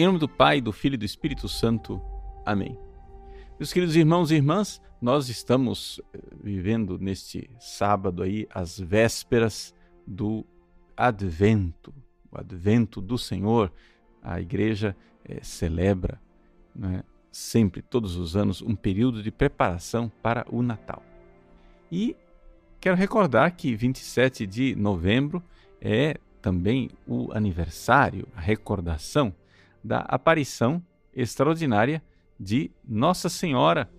Em nome do Pai, do Filho e do Espírito Santo. Amém. Meus queridos irmãos e irmãs, nós estamos eh, vivendo neste sábado aí as vésperas do Advento, o Advento do Senhor. A igreja é, celebra né, sempre, todos os anos, um período de preparação para o Natal. E quero recordar que 27 de novembro é também o aniversário, a recordação da aparição extraordinária de Nossa Senhora,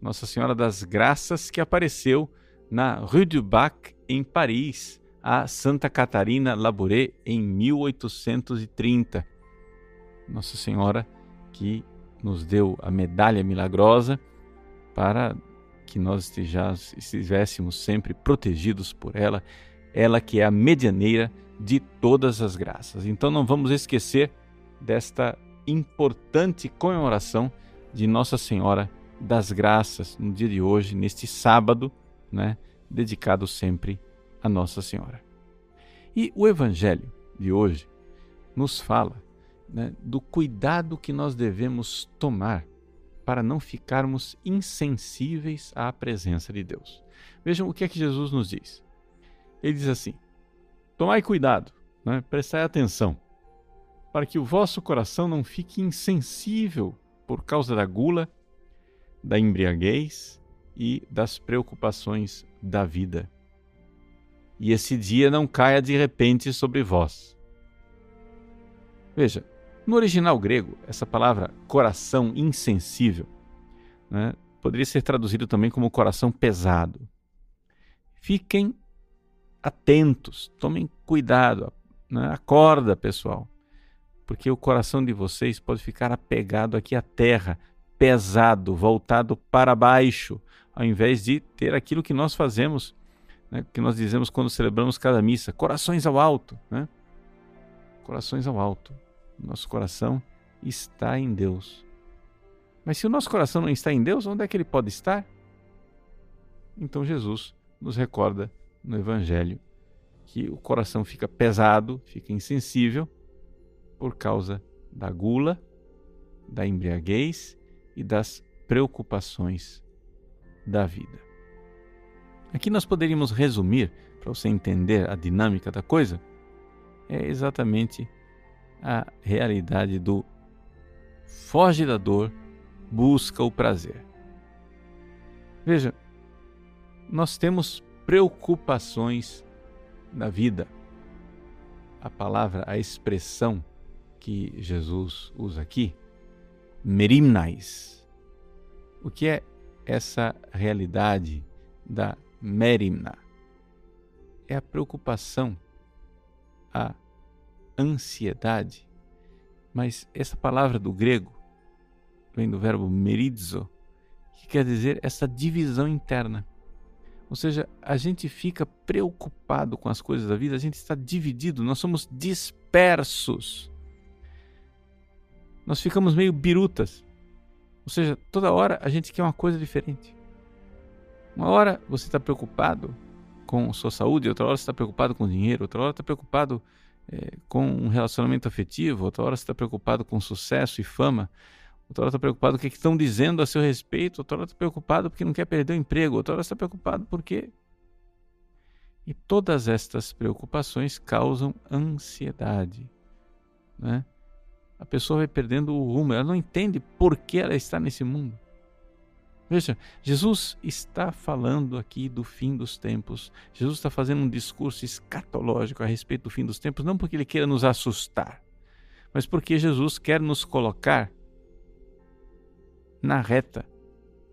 Nossa Senhora das Graças, que apareceu na Rue du Bac, em Paris, a Santa Catarina Labouré, em 1830. Nossa Senhora que nos deu a medalha milagrosa para que nós estivéssemos sempre protegidos por ela, ela que é a medianeira de todas as graças. Então não vamos esquecer desta importante comemoração de Nossa Senhora das Graças no dia de hoje, neste sábado, né, dedicado sempre a Nossa Senhora. E o Evangelho de hoje nos fala né, do cuidado que nós devemos tomar para não ficarmos insensíveis à presença de Deus. Vejam o que é que Jesus nos diz. Ele diz assim: Tomai cuidado, né, prestai atenção para que o vosso coração não fique insensível por causa da gula, da embriaguez e das preocupações da vida. E esse dia não caia de repente sobre vós. Veja, no original grego, essa palavra coração insensível né, poderia ser traduzido também como coração pesado. Fiquem atentos, tomem cuidado, né, acorda, pessoal porque o coração de vocês pode ficar apegado aqui à terra, pesado, voltado para baixo, ao invés de ter aquilo que nós fazemos, né, que nós dizemos quando celebramos cada missa, corações ao alto, né? Corações ao alto. Nosso coração está em Deus. Mas se o nosso coração não está em Deus, onde é que ele pode estar? Então Jesus nos recorda no Evangelho que o coração fica pesado, fica insensível por causa da gula, da embriaguez e das preocupações da vida. Aqui nós poderíamos resumir, para você entender a dinâmica da coisa, é exatamente a realidade do foge da dor, busca o prazer. Veja, nós temos preocupações na vida. A palavra, a expressão que Jesus usa aqui, merimnais. O que é essa realidade da merimna? É a preocupação, a ansiedade. Mas essa palavra do grego vem do verbo merizo, que quer dizer essa divisão interna. Ou seja, a gente fica preocupado com as coisas da vida, a gente está dividido, nós somos dispersos nós ficamos meio birutas. Ou seja, toda hora a gente quer uma coisa diferente. Uma hora você está preocupado com sua saúde, outra hora você está preocupado com dinheiro, outra hora está preocupado é, com um relacionamento afetivo, outra hora você está preocupado com sucesso e fama, outra hora está preocupado com o que estão dizendo a seu respeito, outra hora está preocupado porque não quer perder o emprego, outra hora está preocupado porque. E todas estas preocupações causam ansiedade. Né? Pessoa vai perdendo o rumo, ela não entende por que ela está nesse mundo. Veja, Jesus está falando aqui do fim dos tempos. Jesus está fazendo um discurso escatológico a respeito do fim dos tempos, não porque ele queira nos assustar, mas porque Jesus quer nos colocar na reta.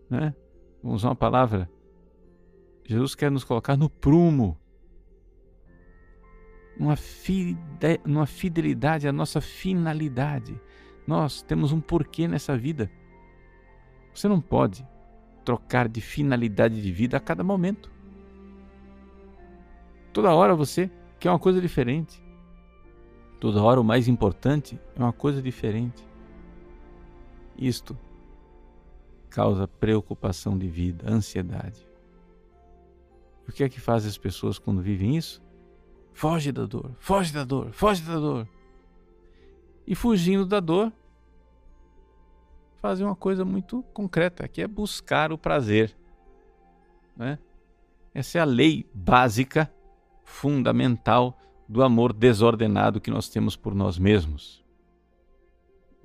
Né? Vamos usar uma palavra. Jesus quer nos colocar no prumo uma, fide, uma fidelidade à nossa finalidade. Nós temos um porquê nessa vida. Você não pode trocar de finalidade de vida a cada momento. Toda hora você quer uma coisa diferente. Toda hora o mais importante é uma coisa diferente. Isto causa preocupação de vida, ansiedade. o que é que faz as pessoas quando vivem isso? Foge da dor, foge da dor, foge da dor. e fugindo da dor, fazem uma coisa muito concreta, que é buscar o prazer. Né? Essa é a lei básica, fundamental do amor desordenado que nós temos por nós mesmos.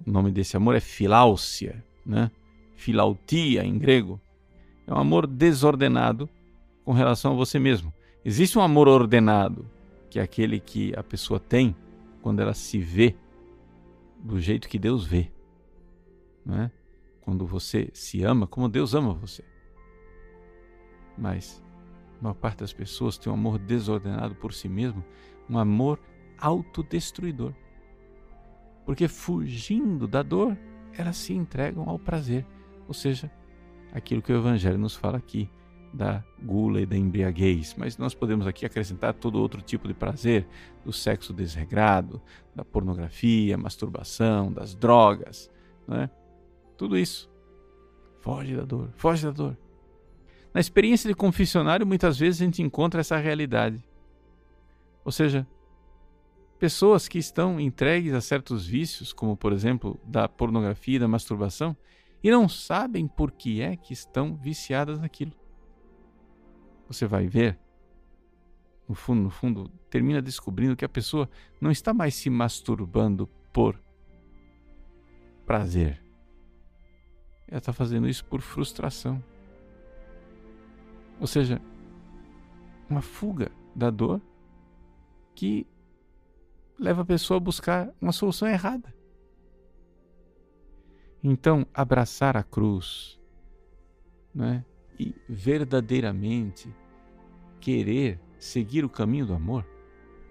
O nome desse amor é filáusia, né? Filautia em grego. É um amor desordenado com relação a você mesmo. Existe um amor ordenado, que é aquele que a pessoa tem quando ela se vê do jeito que Deus vê. Né? Quando você se ama como Deus ama você. Mas a maior parte das pessoas tem um amor desordenado por si mesmo, um amor autodestruidor. Porque fugindo da dor, elas se entregam ao prazer, ou seja, aquilo que o Evangelho nos fala aqui, da gula e da embriaguez, mas nós podemos aqui acrescentar todo outro tipo de prazer, do sexo desregrado, da pornografia, masturbação, das drogas, né? Tudo isso. Foge da dor, foge da dor. Na experiência de confessionário, muitas vezes a gente encontra essa realidade. Ou seja, pessoas que estão entregues a certos vícios, como por exemplo da pornografia e da masturbação, e não sabem por que é que estão viciadas naquilo. Você vai ver, no fundo, no fundo, termina descobrindo que a pessoa não está mais se masturbando por prazer. Ela está fazendo isso por frustração. Ou seja, uma fuga da dor que leva a pessoa a buscar uma solução errada. Então, abraçar a cruz né, e verdadeiramente querer seguir o caminho do amor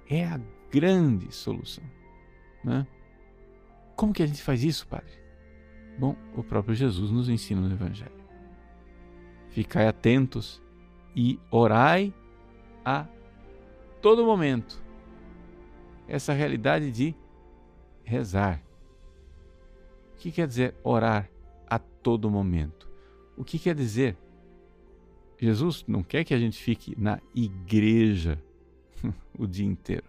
é a grande solução. Né? Como que a gente faz isso, Padre? Bom, o próprio Jesus nos ensina no Evangelho. Ficai atentos e orai a todo momento essa realidade de rezar. O que quer dizer orar a todo momento? O que quer dizer? Jesus não quer que a gente fique na igreja o dia inteiro.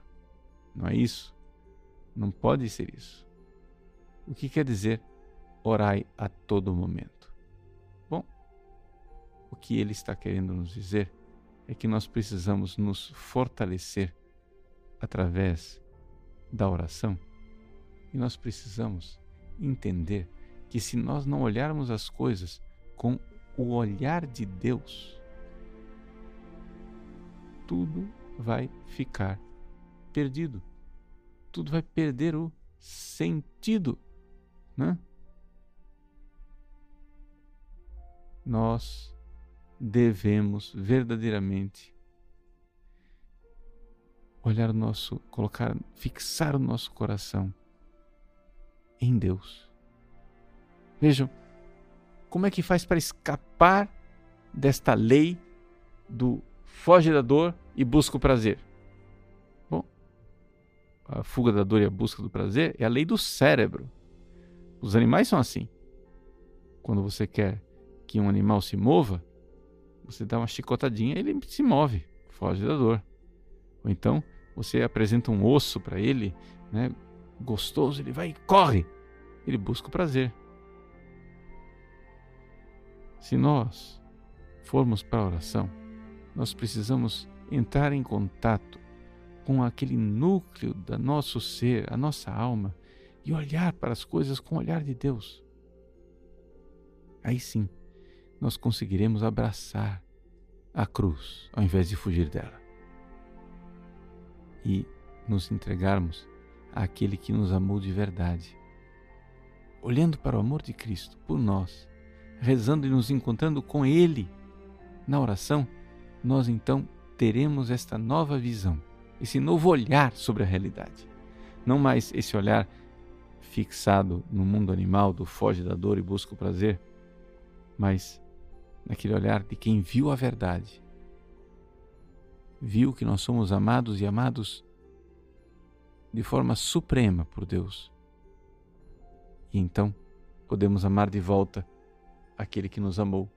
Não é isso? Não pode ser isso. O que quer dizer orai a todo momento? Bom, o que ele está querendo nos dizer é que nós precisamos nos fortalecer através da oração e nós precisamos entender que se nós não olharmos as coisas com o olhar de Deus, tudo vai ficar perdido. Tudo vai perder o sentido, né? Nós devemos verdadeiramente olhar o nosso, colocar, fixar o nosso coração em Deus. Vejam, como é que faz para escapar desta lei do foge da dor e busca o prazer? Bom, a fuga da dor e a busca do prazer é a lei do cérebro. Os animais são assim. Quando você quer que um animal se mova, você dá uma chicotadinha e ele se move, foge da dor. Ou então você apresenta um osso para ele, né, gostoso, ele vai e corre. Ele busca o prazer. Se nós formos para a oração, nós precisamos entrar em contato com aquele núcleo da nosso ser, a nossa alma, e olhar para as coisas com o olhar de Deus. Aí sim, nós conseguiremos abraçar a cruz ao invés de fugir dela e nos entregarmos àquele que nos amou de verdade. Olhando para o amor de Cristo por nós, rezando e nos encontrando com Ele na oração, nós então teremos esta nova visão, esse novo olhar sobre a realidade. Não mais esse olhar fixado no mundo animal do foge da dor e busca o prazer, mas naquele olhar de quem viu a verdade viu que nós somos amados e amados de forma suprema por Deus. E então podemos amar de volta aquele que nos amou,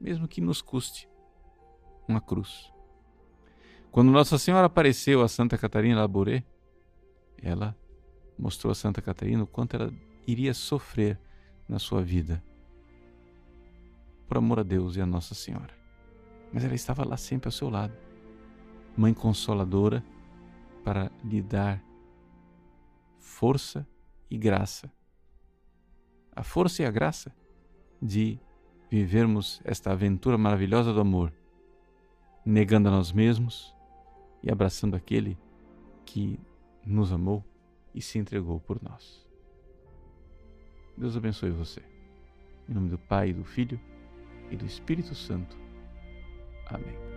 mesmo que nos custe uma cruz. Quando Nossa Senhora apareceu a Santa Catarina Labouré, ela mostrou a Santa Catarina o quanto ela iria sofrer na sua vida por amor a Deus e a Nossa Senhora. Mas ela estava lá sempre ao seu lado, mãe consoladora para lhe dar força e graça. A força e a graça de vivermos esta aventura maravilhosa do amor, negando a nós mesmos e abraçando aquele que nos amou e se entregou por nós. Deus abençoe você. Em nome do Pai, do Filho e do Espírito Santo. Amém.